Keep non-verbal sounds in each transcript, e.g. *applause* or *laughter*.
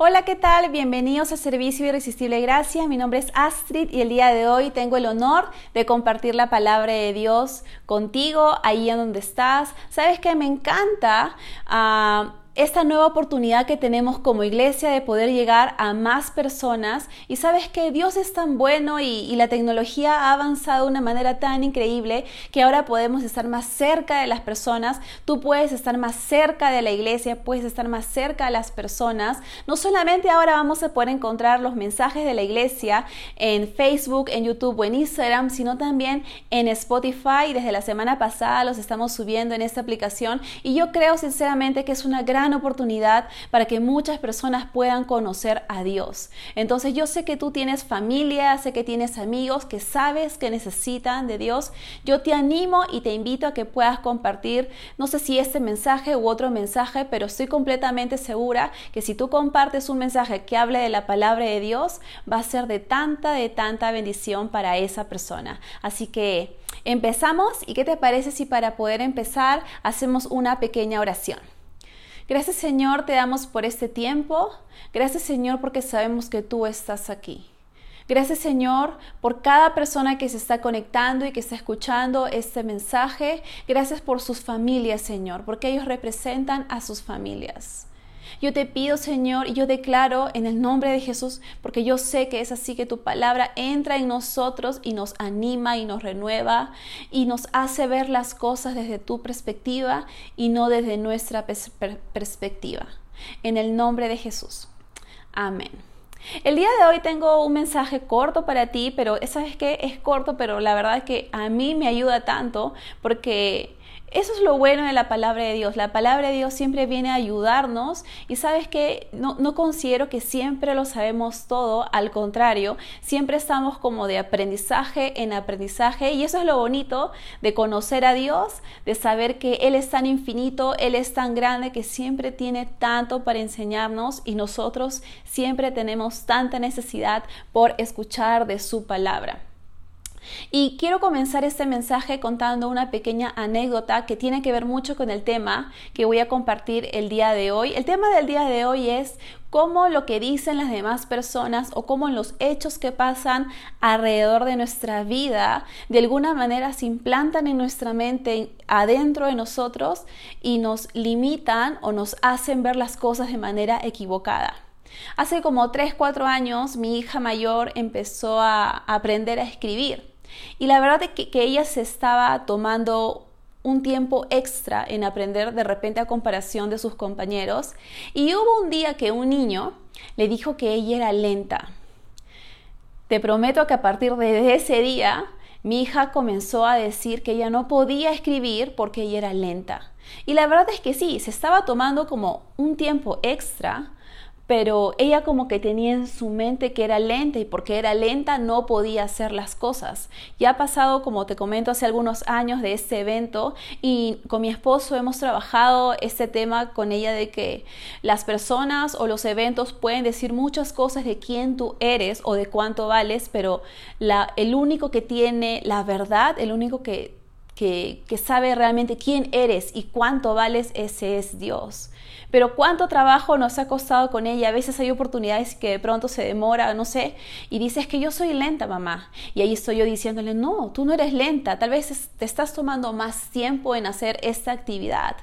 Hola, ¿qué tal? Bienvenidos a Servicio Irresistible Gracia. Mi nombre es Astrid y el día de hoy tengo el honor de compartir la palabra de Dios contigo, ahí en donde estás. Sabes que me encanta ah, esta nueva oportunidad que tenemos como iglesia de poder llegar a más personas. Y sabes que Dios es tan bueno y, la tecnología ha avanzado de una manera tan increíble que ahora podemos estar más cerca de las personas. Tú puedes estar más cerca de la iglesia, puedes estar más cerca de las personas. No solamente ahora vamos a poder encontrar los mensajes de la iglesia en Facebook, en YouTube o en Instagram, sino también en Spotify. Desde la semana pasada los estamos subiendo en esta aplicación y yo creo sinceramente que es una gran oportunidad para que muchas personas puedan conocer a Dios. Entonces yo sé que tú tienes familia, sé que tienes amigos que sabes que necesitan de Dios. Yo te animo y te invito a que puedas compartir, no sé si este mensaje u otro mensaje, pero estoy completamente segura que si tú compartes un mensaje que hable de la palabra de Dios, va a ser de tanta, de tanta bendición para esa persona. Así que empezamos y qué te parece si para poder empezar hacemos una pequeña oración. Gracias Señor, te damos por este tiempo. Gracias Señor porque sabemos que tú estás aquí. Gracias Señor por cada persona que se está conectando y que está escuchando este mensaje. Gracias por sus familias, Señor, porque ellos representan a sus familias. Yo te pido, Señor, y yo declaro en el nombre de Jesús, porque yo sé que es así que tu palabra entra en nosotros y nos anima y nos renueva y nos hace ver las cosas desde tu perspectiva y no desde nuestra perspectiva. En el nombre de Jesús. Amén. El día de hoy tengo un mensaje corto para ti, pero sabes que es corto, pero la verdad es que a mí me ayuda tanto porque eso es lo bueno de la palabra de Dios. La palabra de Dios siempre viene a ayudarnos y sabes que no, no, considero que siempre lo sabemos todo, al contrario, siempre estamos como de aprendizaje en aprendizaje y eso es lo bonito de conocer a Dios, de saber que Él es tan infinito, Él es tan grande que siempre tiene tanto para enseñarnos y nosotros siempre tenemos tanta necesidad por escuchar de su palabra. Y quiero comenzar este mensaje contando una pequeña anécdota que tiene que ver mucho con el tema que voy a compartir el día de hoy. El tema del día de hoy es cómo lo que dicen las demás personas o cómo los hechos que pasan alrededor de nuestra vida de alguna manera se implantan en nuestra mente adentro de nosotros y nos limitan o nos hacen ver las cosas de manera equivocada. Hace como 3, 4 años mi hija mayor empezó a aprender a escribir y la verdad es que, ella se estaba tomando un tiempo extra en aprender de repente a comparación de sus compañeros. Y hubo un día que un niño le dijo que ella era lenta. Te prometo que a partir de ese día mi hija comenzó a decir que ella no podía escribir porque ella era lenta. Y la verdad es que sí, se estaba tomando como un tiempo extra pero ella como que tenía en su mente que era lenta y porque era lenta no podía hacer las cosas. Ya ha pasado, como te comento, hace algunos años de este evento y con mi esposo hemos trabajado este tema con ella de que las personas o los eventos pueden decir muchas cosas de quién tú eres o de cuánto vales, pero la, el único que tiene la verdad, el único que que, sabe realmente quién eres y cuánto vales, ese es Dios. Pero cuánto trabajo nos ha costado con ella. A veces hay oportunidades que de pronto se demora, no sé, y dices que yo soy lenta, mamá. Y ahí estoy yo diciéndole, no, tú no eres lenta. Tal vez te estás tomando más tiempo en hacer esta actividad.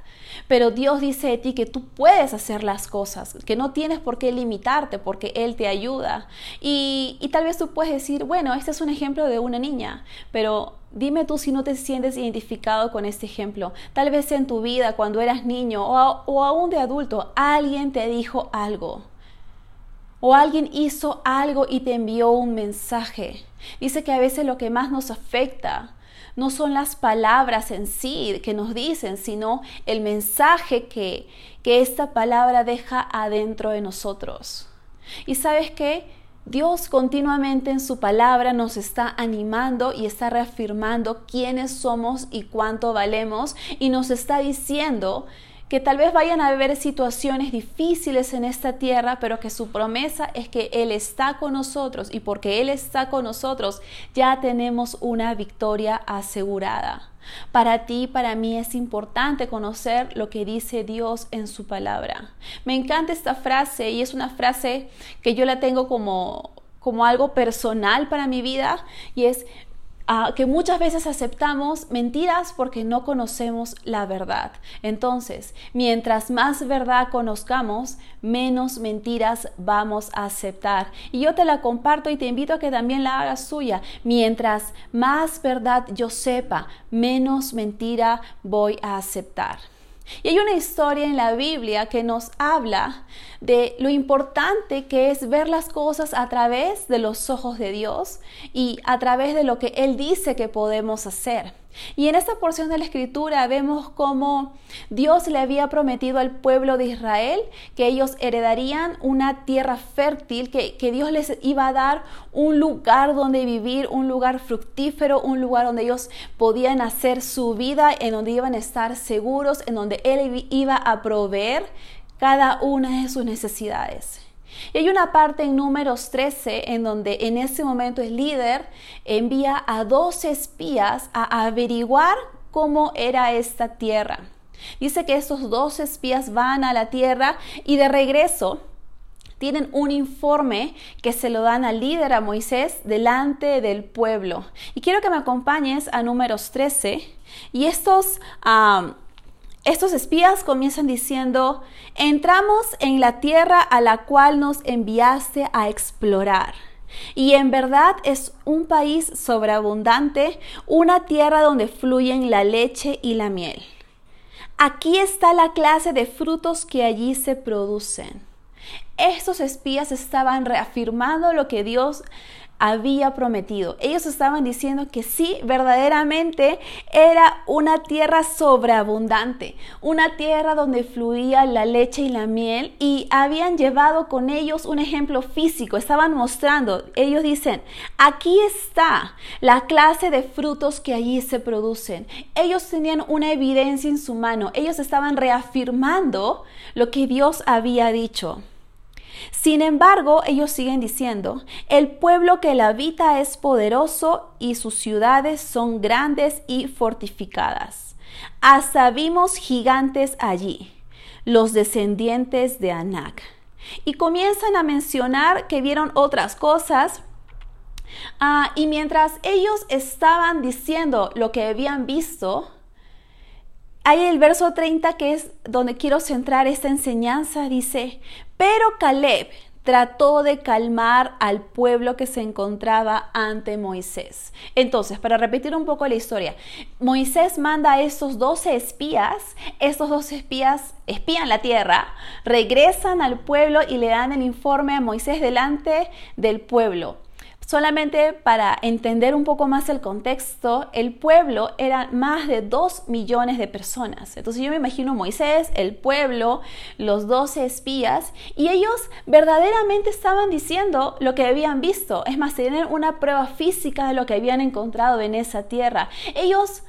Pero Dios dice de ti que tú puedes hacer las cosas, que no tienes por qué limitarte porque Él te ayuda. Y, y tal vez tú puedes decir, bueno, este es un ejemplo de una niña, pero Dime tú si no te sientes identificado con este ejemplo. Tal vez en tu vida, cuando eras niño o, o aún de adulto, alguien te dijo algo. O alguien hizo algo y te envió un mensaje. Dice que a veces lo que más nos afecta no son las palabras en sí que nos dicen, sino el mensaje que, que esta palabra deja adentro de nosotros. Y sabes qué? Dios continuamente en su palabra nos está animando y está reafirmando quiénes somos y cuánto valemos y nos está diciendo que tal vez vayan a haber situaciones difíciles en esta tierra, pero que su promesa es que Él está con nosotros y porque Él está con nosotros ya tenemos una victoria asegurada. Para ti, para mí es importante conocer lo que dice Dios en su palabra. Me encanta esta frase y es una frase que yo la tengo como como algo personal para mi vida y es que muchas veces aceptamos mentiras porque no conocemos la verdad. Entonces, mientras más verdad conozcamos, menos mentiras vamos a aceptar. Y yo te la comparto y te invito a que también la hagas suya. Mientras más verdad yo sepa, menos mentira voy a aceptar. Y hay una historia en la Biblia que nos habla de lo importante que es ver las cosas a través de los ojos de Dios y a través de lo que Él dice que podemos hacer. Y en esta porción de la escritura vemos cómo Dios le había prometido al pueblo de Israel que ellos heredarían una tierra fértil, que, Dios les iba a dar un lugar donde vivir, un lugar fructífero, un lugar donde ellos podían hacer su vida, en donde iban a estar seguros, en donde Él iba a proveer cada una de sus necesidades. Y hay una parte en números 13 en donde en ese momento el líder envía a dos espías a averiguar cómo era esta tierra. Dice que estos dos espías van a la tierra y de regreso tienen un informe que se lo dan al líder, a Moisés, delante del pueblo. Y quiero que me acompañes a números 13 y estos... Estos espías comienzan diciendo, entramos en la tierra a la cual nos enviaste a explorar. Y en verdad es un país sobreabundante, una tierra donde fluyen la leche y la miel. Aquí está la clase de frutos que allí se producen. Estos espías estaban reafirmando lo que Dios había prometido. Ellos estaban diciendo que sí, verdaderamente era una tierra sobreabundante, una tierra donde fluía la leche y la miel y habían llevado con ellos un ejemplo físico, estaban mostrando, ellos dicen, aquí está la clase de frutos que allí se producen. Ellos tenían una evidencia en su mano, ellos estaban reafirmando lo que Dios había dicho. Sin embargo, ellos siguen diciendo, el pueblo que la habita es poderoso y sus ciudades son grandes y fortificadas. Hasta vimos gigantes allí, los descendientes de Anak. Y comienzan a mencionar que vieron otras cosas, ah, y mientras ellos estaban diciendo lo que habían visto, hay el verso 30 que es donde quiero centrar esta enseñanza. Dice, pero Caleb trató de calmar al pueblo que se encontraba ante Moisés. Entonces, para repetir un poco la historia, Moisés manda a estos 12 espías, estos 12 espías espían la tierra, regresan al pueblo y le dan el informe a Moisés delante del pueblo. Solamente para entender un poco más el contexto, el pueblo era más de dos millones de personas. Entonces yo me imagino Moisés, el pueblo, los doce espías, y ellos verdaderamente estaban diciendo lo que habían visto. Es más, tener una prueba física de lo que habían encontrado en esa tierra. Ellos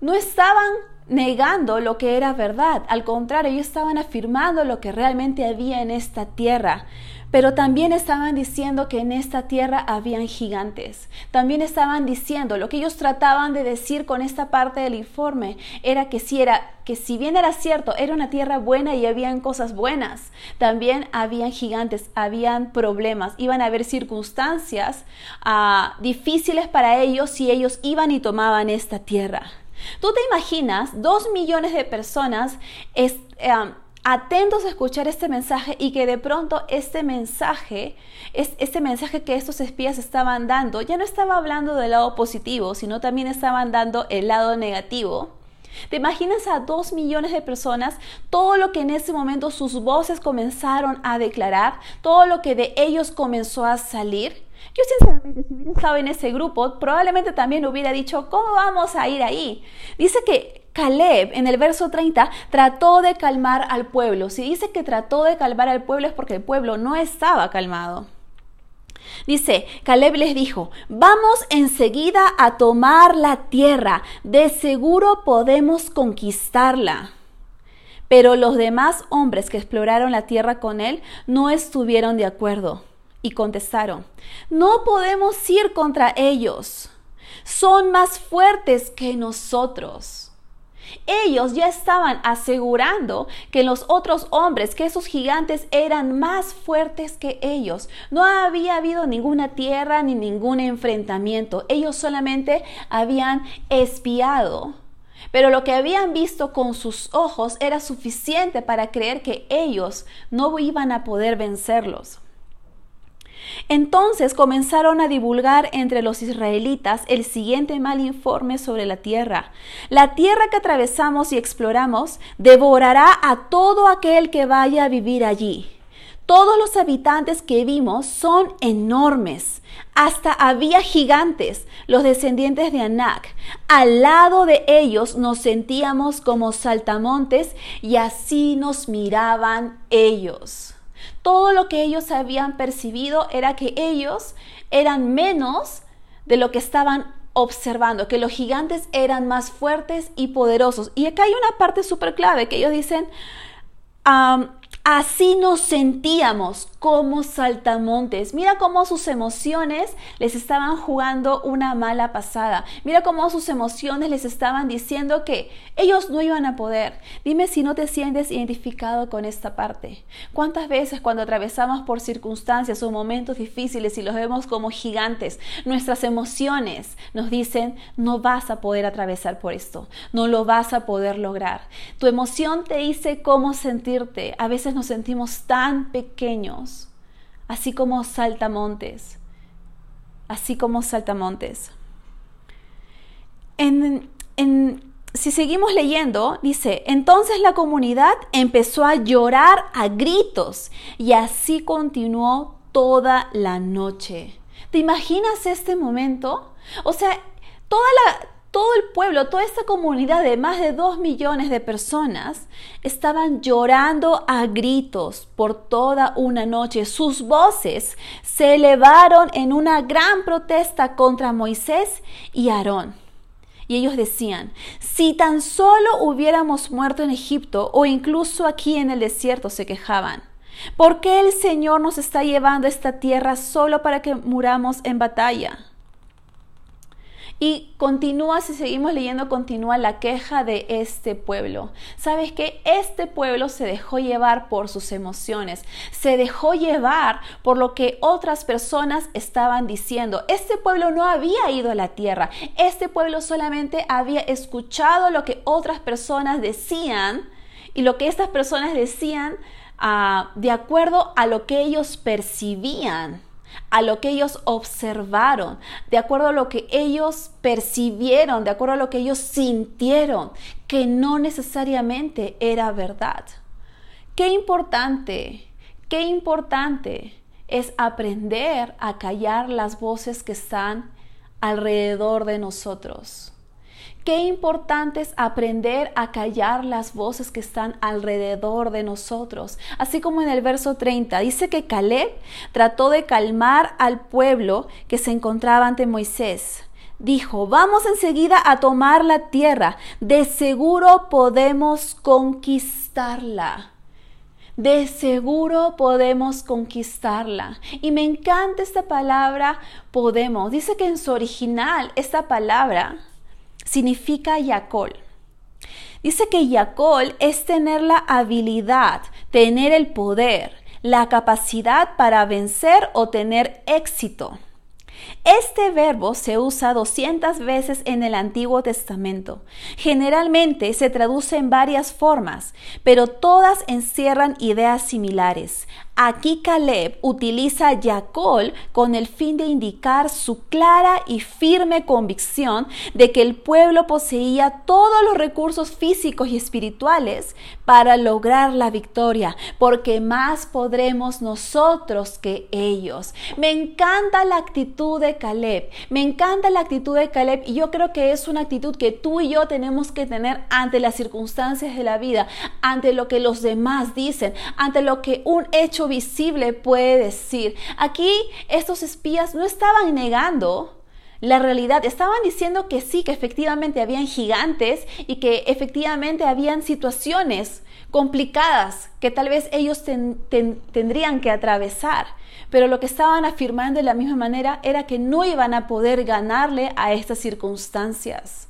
no estaban negando lo que era verdad, al contrario, ellos estaban afirmando lo que realmente había en esta tierra. Pero también estaban diciendo que en esta tierra habían gigantes. También estaban diciendo, lo que ellos trataban de decir con esta parte del informe era que si era que si bien era cierto, era una tierra buena y habían cosas buenas, también habían gigantes, habían problemas, iban a haber circunstancias ah, difíciles para ellos si ellos iban y tomaban esta tierra. Tú te imaginas dos millones de personas es, atentos a escuchar este mensaje y que de pronto este mensaje, este mensaje que estos espías estaban dando, ya no estaba hablando del lado positivo, sino también estaban dando el lado negativo. ¿Te imaginas a dos millones de personas todo lo que en ese momento sus voces comenzaron a declarar, todo lo que de ellos comenzó a salir? Yo sinceramente, si hubiera en ese grupo, probablemente también hubiera dicho, ¿cómo vamos a ir ahí? Dice que Caleb en el verso 30 trató de calmar al pueblo. Si dice que trató de calmar al pueblo es porque el pueblo no estaba calmado. Dice, Caleb les dijo, vamos enseguida a tomar la tierra, de seguro podemos conquistarla. Pero los demás hombres que exploraron la tierra con él no estuvieron de acuerdo y contestaron, no podemos ir contra ellos, son más fuertes que nosotros. Ellos ya estaban asegurando que los otros hombres, que esos gigantes eran más fuertes que ellos. No había habido ninguna tierra ni ningún enfrentamiento. Ellos solamente habían espiado. Pero lo que habían visto con sus ojos era suficiente para creer que ellos no iban a poder vencerlos. Entonces comenzaron a divulgar entre los israelitas el siguiente mal informe sobre la tierra. La tierra que atravesamos y exploramos devorará a todo aquel que vaya a vivir allí. Todos los habitantes que vimos son enormes. Hasta había gigantes, los descendientes de Anak. Al lado de ellos nos sentíamos como saltamontes y así nos miraban ellos todo lo que ellos habían percibido era que ellos eran menos de lo que estaban observando, que los gigantes eran más fuertes y poderosos. Y acá hay una parte súper clave que ellos dicen, Así nos sentíamos como saltamontes. Mira cómo sus emociones les estaban jugando una mala pasada. Mira cómo sus emociones les estaban diciendo que ellos no iban a poder. Dime si no te sientes identificado con esta parte. ¿Cuántas veces cuando atravesamos por circunstancias o momentos difíciles y los vemos como gigantes, nuestras emociones nos dicen, no vas a poder atravesar por esto, no lo vas a poder lograr. Tu emoción te dice cómo sentirte. A veces nos sentimos tan pequeños, así como saltamontes, así como saltamontes. En, si seguimos leyendo, dice, entonces la comunidad empezó a llorar a gritos y así continuó toda la noche. ¿Te imaginas este momento? O sea, toda la, todo el pueblo, toda esta comunidad de más de dos millones de personas estaban llorando a gritos por toda una noche. Sus voces se elevaron en una gran protesta contra Moisés y Aarón. Y ellos decían, si tan solo hubiéramos muerto en Egipto o incluso aquí en el desierto, se quejaban. ¿Por qué el Señor nos está llevando a esta tierra solo para que muramos en batalla? Y continúa, si seguimos leyendo, continúa la queja de este pueblo. ¿Sabes que Este pueblo se dejó llevar por sus emociones, se dejó llevar por lo que otras personas estaban diciendo. Este pueblo no había ido a la tierra, este pueblo solamente había escuchado lo que otras personas decían y lo que estas personas decían ah, de acuerdo a lo que ellos percibían a lo que ellos observaron, de acuerdo a lo que ellos percibieron, de acuerdo a lo que ellos sintieron, que no necesariamente era verdad. Qué importante, qué importante es aprender a callar las voces que están alrededor de nosotros. Qué importante es aprender a callar las voces que están alrededor de nosotros. Así como en el verso 30 dice que Caleb trató de calmar al pueblo que se encontraba ante Moisés. Dijo, vamos enseguida a tomar la tierra, de seguro podemos conquistarla. De seguro podemos conquistarla. Y me encanta esta palabra podemos. Dice que en su original esta palabra significa Yacol. Dice que Yacol es tener la habilidad, tener el poder, la capacidad para vencer o tener éxito. Este verbo se usa 200 veces en el Antiguo Testamento. Generalmente se traduce en varias formas, pero todas encierran ideas similares. Aquí Caleb utiliza Yacol con el fin de indicar su clara y firme convicción de que el pueblo poseía todos los recursos físicos y espirituales para lograr la victoria, porque más podremos nosotros que ellos. Me encanta la actitud de Caleb, me encanta la actitud de Caleb y yo creo que es una actitud que tú y yo tenemos que tener ante las circunstancias de la vida, ante lo que los demás dicen, ante lo que un hecho visible puede decir. Aquí estos espías no estaban negando la realidad. Estaban diciendo que sí, que efectivamente habían gigantes y que efectivamente habían situaciones complicadas que tal vez ellos tendrían que atravesar. Pero lo que estaban afirmando de la misma manera era que no iban a poder ganarle a estas circunstancias.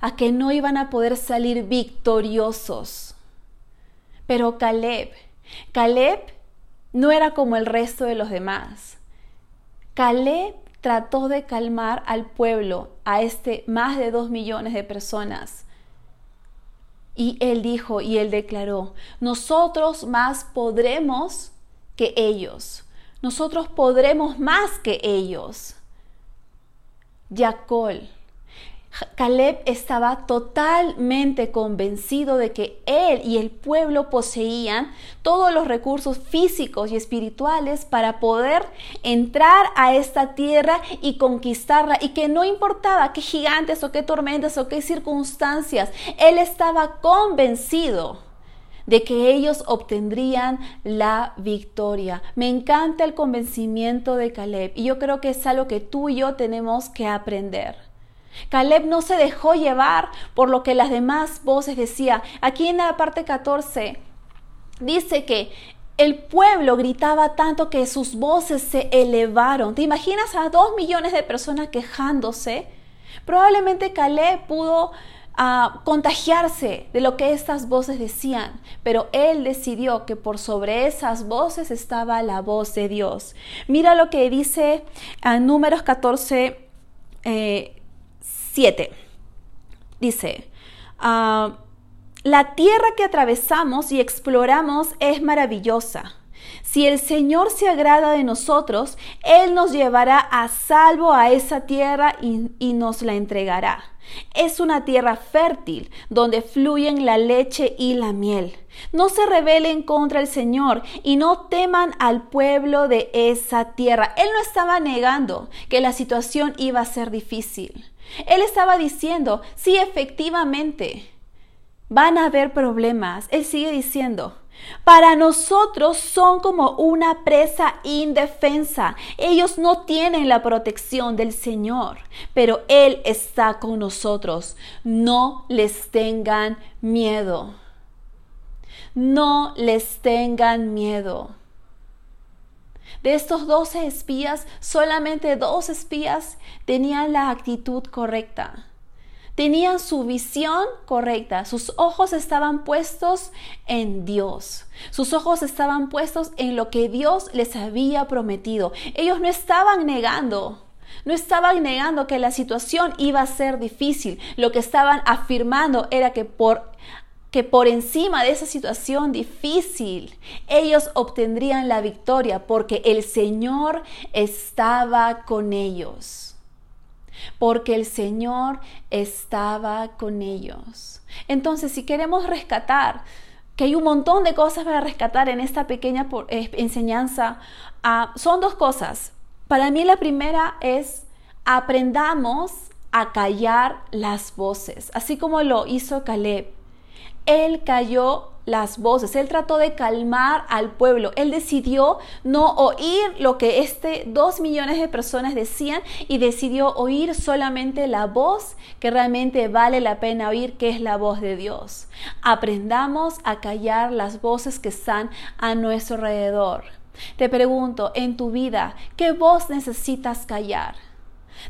A que no iban a poder salir victoriosos. Pero Caleb, Caleb no era como el resto de los demás. Caleb trató de calmar al pueblo, a este más de dos millones de personas. Y él dijo y él declaró, nosotros más podremos que ellos, nosotros podremos más que ellos. Yacol, Caleb estaba totalmente convencido de que él y el pueblo poseían todos los recursos físicos y espirituales para poder entrar a esta tierra y conquistarla y que no importaba qué gigantes o qué tormentas o qué circunstancias, él estaba convencido de que ellos obtendrían la victoria. Me encanta el convencimiento de Caleb y yo creo que es algo que tú y yo tenemos que aprender. Caleb no se dejó llevar por lo que las demás voces decían. Aquí en la parte 14 dice que el pueblo gritaba tanto que sus voces se elevaron. ¿Te imaginas a dos millones de personas quejándose? Probablemente Caleb pudo ah, contagiarse de lo que estas voces decían, pero él decidió que por sobre esas voces estaba la voz de Dios. Mira lo que dice en Números 14, 7. Dice, ah, la tierra que atravesamos y exploramos es maravillosa. Si el Señor se agrada de nosotros, Él nos llevará a salvo a esa tierra y, y, nos la entregará. Es una tierra fértil donde fluyen la leche y la miel. No se rebelen contra el Señor y no teman al pueblo de esa tierra. Él no estaba negando que la situación iba a ser difícil. Él estaba diciendo, sí, efectivamente, van a haber problemas. Él sigue diciendo, para nosotros son como una presa indefensa. Ellos no tienen la protección del Señor, pero Él está con nosotros. No les tengan miedo. No les tengan miedo. De estos doce espías, solamente dos espías tenían la actitud correcta. Tenían su visión correcta. Sus ojos estaban puestos en Dios. Sus ojos estaban puestos en lo que Dios les había prometido. Ellos no estaban negando. No estaban negando que la situación iba a ser difícil. Lo que estaban afirmando era que por que por encima de esa situación difícil ellos obtendrían la victoria porque el Señor estaba con ellos. Porque el Señor estaba con ellos. Entonces, si queremos rescatar, que hay un montón de cosas para rescatar en esta pequeña eh, enseñanza, ah, son dos cosas. Para mí la primera es aprendamos a callar las voces, así como lo hizo Caleb él cayó las voces, él trató de calmar al pueblo, él decidió no oír lo que este dos millones de personas decían y decidió oír solamente la voz que realmente vale la pena oír, que es la voz de Dios. Aprendamos a callar las voces que están a nuestro alrededor. Te pregunto, en tu vida, ¿qué voz necesitas callar?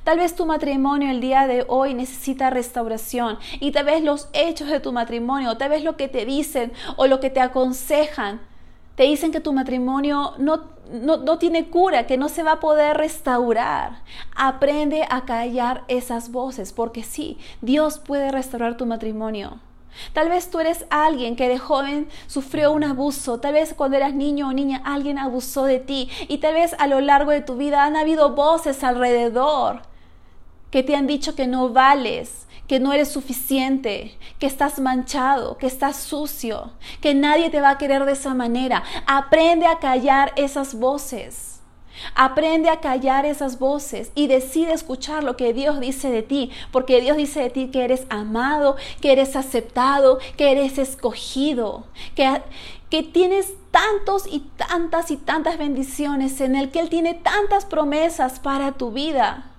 Tal vez tu matrimonio el día de hoy necesita restauración y tal vez los hechos de tu matrimonio, tal vez lo que te dicen o lo que te aconsejan, te dicen que tu matrimonio no, no, no tiene cura, que no se va a poder restaurar. Aprende a callar esas voces porque sí, Dios puede restaurar tu matrimonio. Tal vez tú eres alguien que de joven sufrió un abuso, tal vez cuando eras niño o niña alguien abusó de ti y tal vez a lo largo de tu vida han habido voces alrededor que te han dicho que no vales, que no eres suficiente, que estás manchado, que estás sucio, que nadie te va a querer de esa manera. Aprende a callar esas voces. Aprende a callar esas voces y decide escuchar lo que Dios dice de ti, porque Dios dice de ti que eres amado, que eres aceptado, que eres escogido, que, que tienes tantos y tantas y tantas bendiciones, en el que Él tiene tantas promesas para tu vida.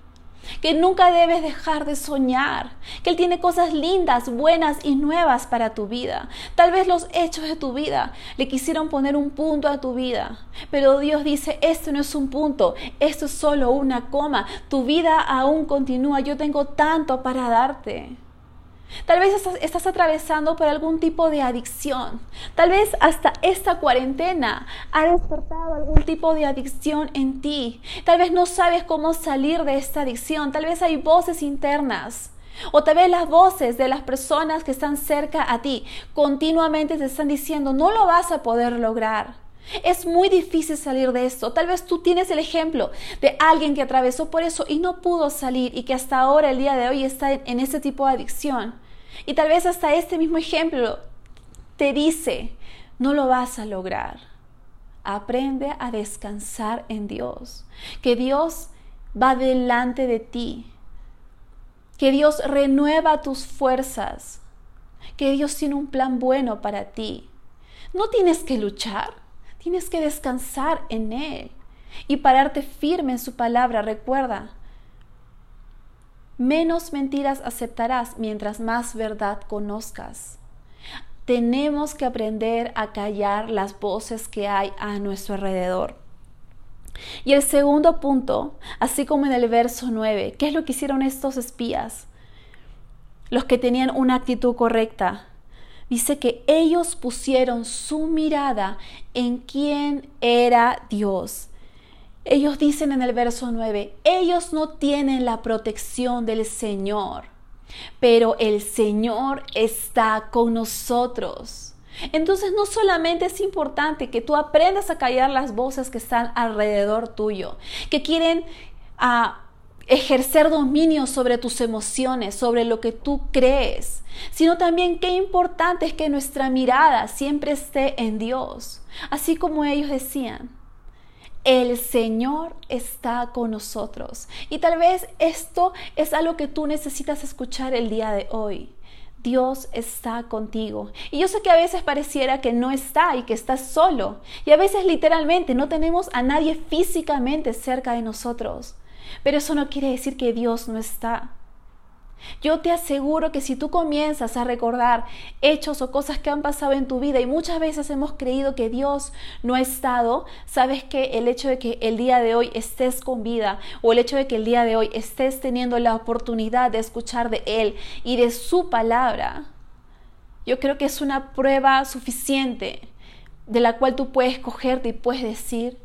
Que nunca debes dejar de soñar, que Él tiene cosas lindas, buenas y nuevas para tu vida. Tal vez los hechos de tu vida le quisieron poner un punto a tu vida, pero Dios dice, esto no es un punto, esto es solo una coma, tu vida aún continúa, yo tengo tanto para darte. Tal vez estás atravesando por algún tipo de adicción. Tal vez hasta esta cuarentena ha despertado algún tipo de adicción en ti. Tal vez no sabes cómo salir de esta adicción. Tal vez hay voces internas. O tal vez las voces de las personas que están cerca a ti continuamente te están diciendo, no lo vas a poder lograr. Es muy difícil salir de esto. Tal vez tú tienes el ejemplo de alguien que atravesó por eso y no pudo salir y que hasta ahora, el día de hoy, está en ese tipo de adicción. Y tal vez hasta este mismo ejemplo te dice, no lo vas a lograr. Aprende a descansar en Dios, que Dios va delante de ti, que Dios renueva tus fuerzas, que Dios tiene un plan bueno para ti. No tienes que luchar, Tienes que descansar en Él y pararte firme en su palabra. Recuerda, menos mentiras aceptarás mientras más verdad conozcas. Tenemos que aprender a callar las voces que hay a nuestro alrededor. Y el segundo punto, así como en el verso 9, ¿qué es lo que hicieron estos espías? Los que tenían una actitud correcta, dice que ellos pusieron su mirada en quién era Dios. Ellos dicen en el verso 9, ellos no tienen la protección del Señor, pero el Señor está con nosotros. Entonces no solamente es importante que tú aprendas a callar las voces que están alrededor tuyo, que quieren a ah, ejercer dominio sobre tus emociones, sobre lo que tú crees, sino también qué importante es que nuestra mirada siempre esté en Dios, así como ellos decían. El Señor está con nosotros. Y tal vez esto es algo que tú necesitas escuchar el día de hoy. Dios está contigo. Y yo sé que a veces pareciera que no está y que estás solo. Y a veces literalmente no tenemos a nadie físicamente cerca de nosotros. Pero eso no quiere decir que Dios no está. Yo te aseguro que si tú comienzas a recordar hechos o cosas que han pasado en tu vida y muchas veces hemos creído que Dios no ha estado, sabes que el hecho de que el día de hoy estés con vida o el hecho de que el día de hoy estés teniendo la oportunidad de escuchar de Él y de su palabra, yo creo que es una prueba suficiente de la cual tú puedes cogerte y puedes decir,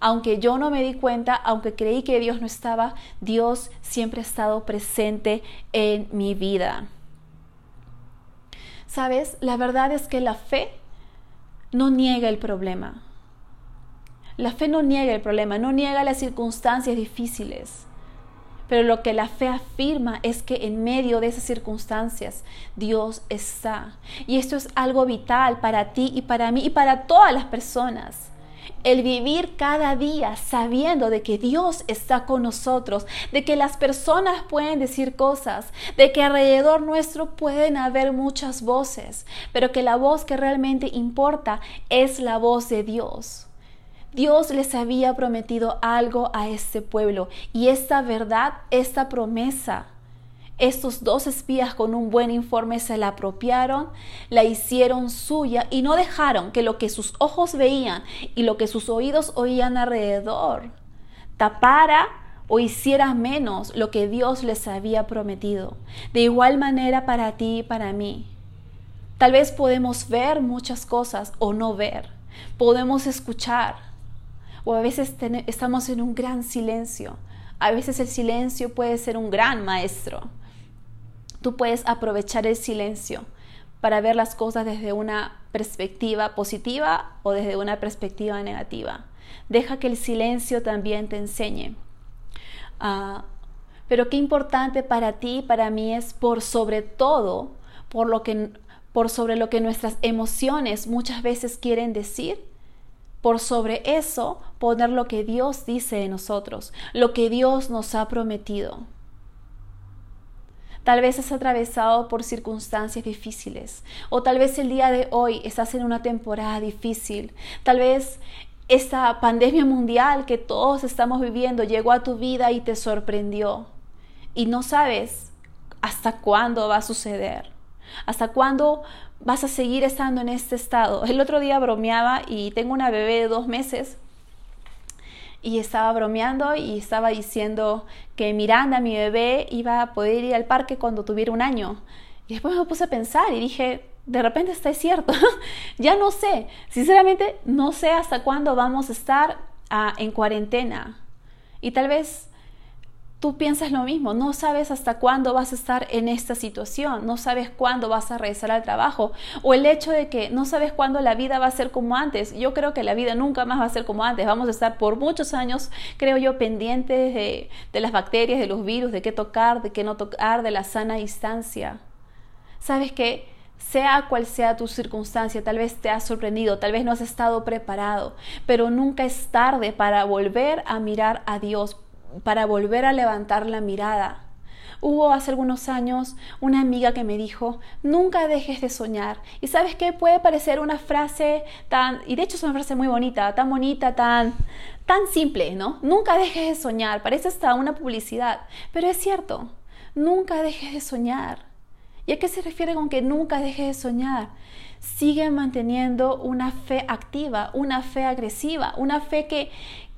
aunque yo no me di cuenta, aunque creí que Dios no estaba, Dios siempre ha estado presente en mi vida. Sabes, la verdad es que la fe no niega el problema. La fe no niega el problema, no niega las circunstancias difíciles. Pero lo que la fe afirma es que en medio de esas circunstancias Dios está. Y esto es algo vital para ti y para mí y para todas las personas el vivir cada día sabiendo de que Dios está con nosotros, de que las personas pueden decir cosas, de que alrededor nuestro pueden haber muchas voces, pero que la voz que realmente importa es la voz de Dios. Dios les había prometido algo a este pueblo y esta verdad, esta promesa, estos dos espías con un buen informe se la apropiaron, la hicieron suya y no dejaron que lo que sus ojos veían y lo que sus oídos oían alrededor tapara o hiciera menos lo que Dios les había prometido. De igual manera para ti y para mí. Tal vez podemos ver muchas cosas o no ver. Podemos escuchar. O a veces estamos en un gran silencio. A veces el silencio puede ser un gran maestro. Tú puedes aprovechar el silencio para ver las cosas desde una perspectiva positiva o desde una perspectiva negativa. Deja que el silencio también te enseñe. Ah, pero qué importante para ti y para mí es por sobre todo, por, lo que, por sobre lo que nuestras emociones muchas veces quieren decir, por sobre eso poner lo que Dios dice de nosotros, lo que Dios nos ha prometido. Tal vez has atravesado por circunstancias difíciles o tal vez el día de hoy estás en una temporada difícil. Tal vez esta pandemia mundial que todos estamos viviendo llegó a tu vida y te sorprendió. y no sabes hasta cuándo va a suceder, hasta cuándo vas a seguir estando en este estado. El otro día bromeaba y tengo una bebé de dos meses y estaba bromeando y estaba diciendo que Miranda, mi bebé, iba a poder ir al parque cuando tuviera un año. Y después me puse a pensar y dije, de repente está cierto. *laughs* ya no sé, sinceramente no sé hasta cuándo vamos a estar ah, en cuarentena. Y tal vez tú piensas lo mismo, no sabes hasta cuándo vas a estar en esta situación, no sabes cuándo vas a regresar al trabajo, o el hecho de que no sabes cuándo la vida va a ser como antes. Yo creo que la vida nunca más va a ser como antes, vamos a estar por muchos años, creo yo, pendientes de, las bacterias, de los virus, de qué tocar, de qué no tocar, de la sana distancia. Sabes que sea cual sea tu circunstancia, tal vez te has sorprendido, tal vez no has estado preparado, pero nunca es tarde para volver a mirar a Dios, para volver a levantar la mirada. Hubo hace algunos años una amiga que me dijo, nunca dejes de soñar. Y sabes qué, puede parecer una frase tan, y de hecho es una frase muy bonita, tan bonita, tan, tan simple, ¿no? Nunca dejes de soñar, parece hasta una publicidad, pero es cierto, nunca dejes de soñar. ¿Y a qué se refiere con que nunca dejes de soñar? Sigue manteniendo una fe activa, una fe agresiva, una fe que,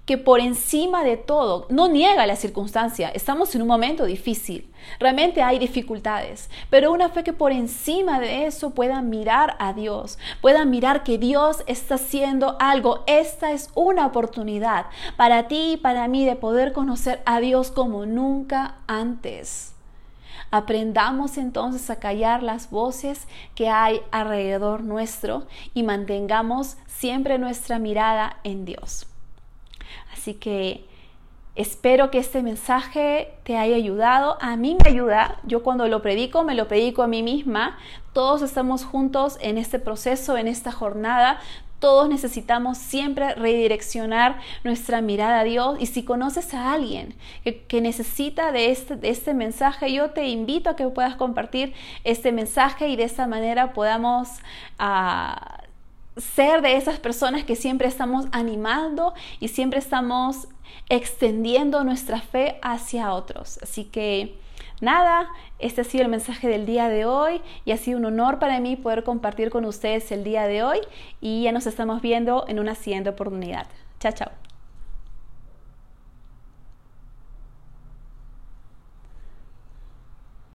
que por encima de todo no niega la circunstancia. Estamos en un momento difícil, realmente hay dificultades, pero una fe que por encima de eso pueda mirar a Dios, pueda mirar que Dios está haciendo algo. Esta es una oportunidad para ti y para mí de poder conocer a Dios como nunca antes. Aprendamos entonces a callar las voces que hay alrededor nuestro y mantengamos siempre nuestra mirada en Dios. Así que espero que este mensaje te haya ayudado. A mí me ayuda. Yo cuando lo predico, me lo predico a mí misma. Todos estamos juntos en este proceso, en esta jornada. Todos necesitamos siempre redireccionar nuestra mirada a Dios. Y si conoces a alguien que, necesita de este, de este, mensaje, yo te invito a que puedas compartir este mensaje y de esta manera podamos... Uh, ser de esas personas que siempre estamos animando y siempre estamos extendiendo nuestra fe hacia otros. Así que nada, este ha sido el mensaje del día de hoy y ha sido un honor para mí poder compartir con ustedes el día de hoy y ya nos estamos viendo en una siguiente oportunidad. Chao, chao.